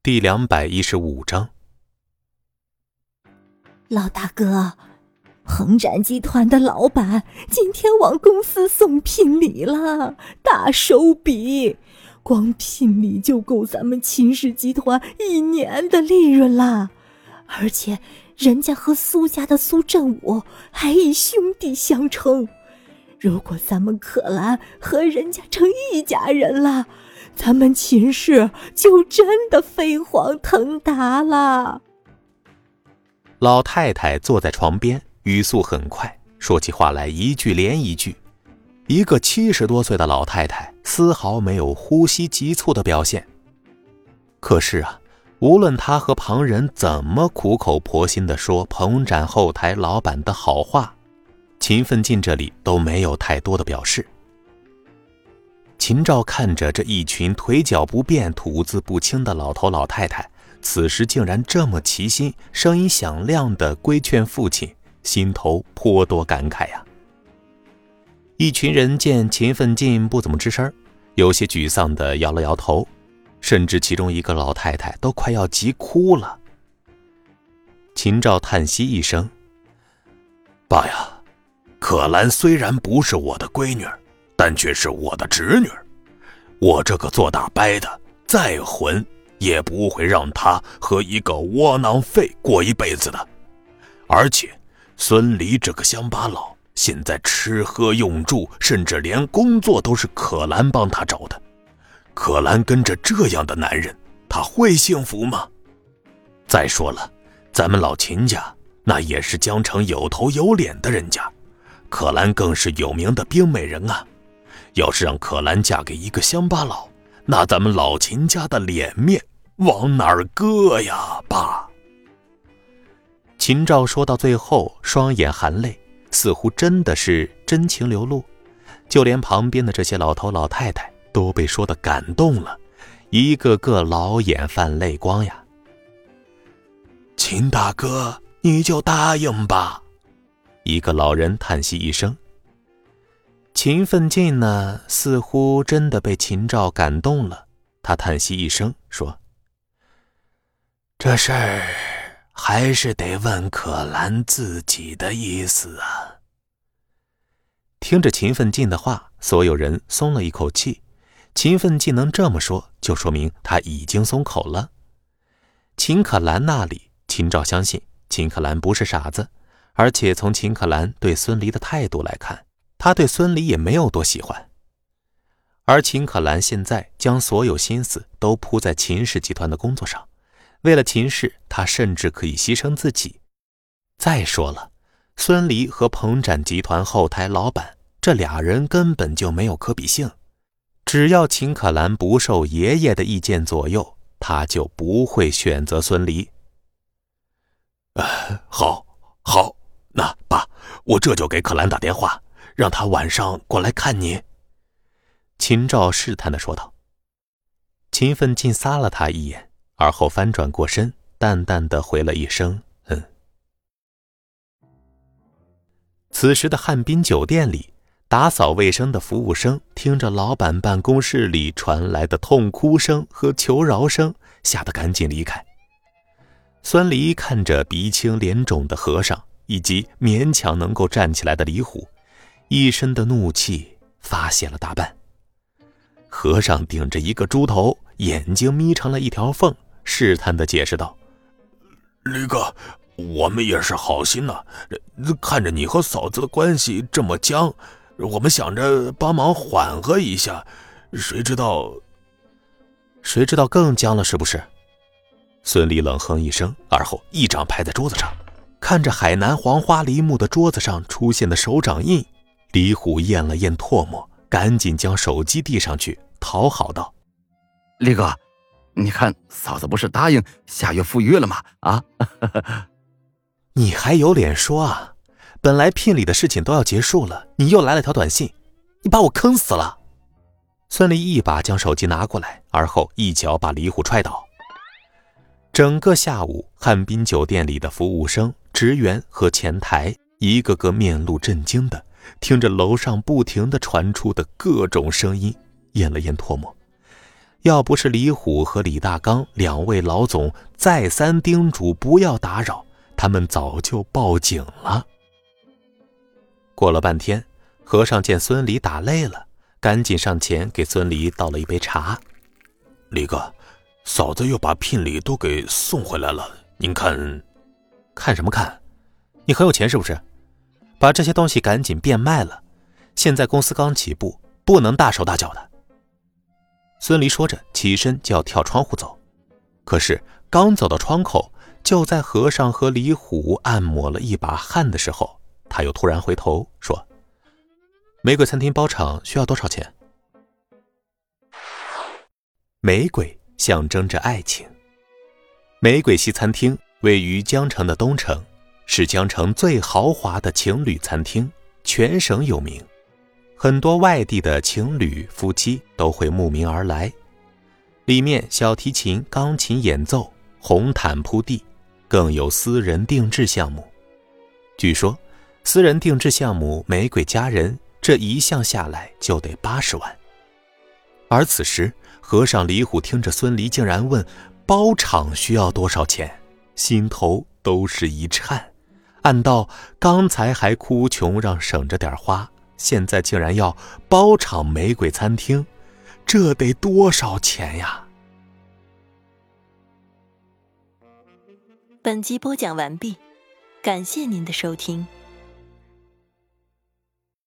第两百一十五章，老大哥，恒展集团的老板今天往公司送聘礼了，大手笔，光聘礼就够咱们秦氏集团一年的利润了。而且人家和苏家的苏振武还以兄弟相称，如果咱们可兰和人家成一家人了。咱们秦氏就真的飞黄腾达了。老太太坐在床边，语速很快，说起话来一句连一句。一个七十多岁的老太太，丝毫没有呼吸急促的表现。可是啊，无论她和旁人怎么苦口婆心的说彭展后台老板的好话，秦奋进这里都没有太多的表示。秦照看着这一群腿脚不便、吐字不清的老头老太太，此时竟然这么齐心，声音响亮的规劝父亲，心头颇多感慨呀。一群人见秦奋进不怎么吱声，有些沮丧的摇了摇头，甚至其中一个老太太都快要急哭了。秦照叹息一声：“爸呀，可兰虽然不是我的闺女。”但却是我的侄女，我这个做大伯的再混也不会让她和一个窝囊废过一辈子的。而且，孙离这个乡巴佬现在吃喝用住，甚至连工作都是可兰帮他找的。可兰跟着这样的男人，他会幸福吗？再说了，咱们老秦家那也是江城有头有脸的人家，可兰更是有名的冰美人啊。要是让可兰嫁给一个乡巴佬，那咱们老秦家的脸面往哪儿搁呀，爸？秦照说到最后，双眼含泪，似乎真的是真情流露，就连旁边的这些老头老太太都被说的感动了，一个个老眼泛泪光呀。秦大哥，你就答应吧。一个老人叹息一声。秦奋进呢，似乎真的被秦照感动了。他叹息一声，说：“这事儿还是得问可兰自己的意思啊。”听着秦奋进的话，所有人松了一口气。秦奋进能这么说，就说明他已经松口了。秦可兰那里，秦照相信秦可兰不是傻子，而且从秦可兰对孙离的态度来看。他对孙离也没有多喜欢，而秦可兰现在将所有心思都扑在秦氏集团的工作上，为了秦氏，他甚至可以牺牲自己。再说了，孙离和彭展集团后台老板这俩人根本就没有可比性，只要秦可兰不受爷爷的意见左右，他就不会选择孙离。啊，我这就给可兰打电话。让他晚上过来看你。”秦照试探的说道。秦奋进撒了他一眼，而后翻转过身，淡淡的回了一声：“嗯。”此时的汉滨酒店里，打扫卫生的服务生听着老板办公室里传来的痛哭声和求饶声，吓得赶紧离开。孙离看着鼻青脸肿的和尚，以及勉强能够站起来的李虎。一身的怒气发泄了大半，和尚顶着一个猪头，眼睛眯成了一条缝，试探的解释道：“驴哥，我们也是好心呐，看着你和嫂子的关系这么僵，我们想着帮忙缓和一下，谁知道，谁知道更僵了，是不是？”孙俪冷哼一声，而后一掌拍在桌子上，看着海南黄花梨木的桌子上出现的手掌印。李虎咽了咽唾沫，赶紧将手机递上去，讨好道：“李哥，你看嫂子不是答应下月赴约了吗？啊，你还有脸说啊？本来聘礼的事情都要结束了，你又来了条短信，你把我坑死了！”孙俪一把将手机拿过来，而后一脚把李虎踹倒。整个下午，汉滨酒店里的服务生、职员和前台一个个面露震惊的。听着楼上不停的传出的各种声音，咽了咽唾沫，要不是李虎和李大刚两位老总再三叮嘱不要打扰，他们早就报警了。过了半天，和尚见孙离打累了，赶紧上前给孙离倒了一杯茶。李哥，嫂子又把聘礼都给送回来了，您看，看什么看？你很有钱是不是？把这些东西赶紧变卖了。现在公司刚起步，不能大手大脚的。孙离说着，起身就要跳窗户走，可是刚走到窗口，就在和尚和李虎按摩了一把汗的时候，他又突然回头说：“玫瑰餐厅包场需要多少钱？”玫瑰象征着爱情。玫瑰西餐厅位于江城的东城，是江城最豪华的情侣餐厅，全省有名。很多外地的情侣夫妻都会慕名而来，里面小提琴、钢琴演奏，红毯铺地，更有私人定制项目。据说，私人定制项目“玫瑰佳人”这一项下来就得八十万。而此时，和尚李虎听着孙离竟然问包场需要多少钱，心头都是一颤，暗道刚才还哭穷让省着点花。现在竟然要包场玫瑰餐厅，这得多少钱呀？本集播讲完毕，感谢您的收听。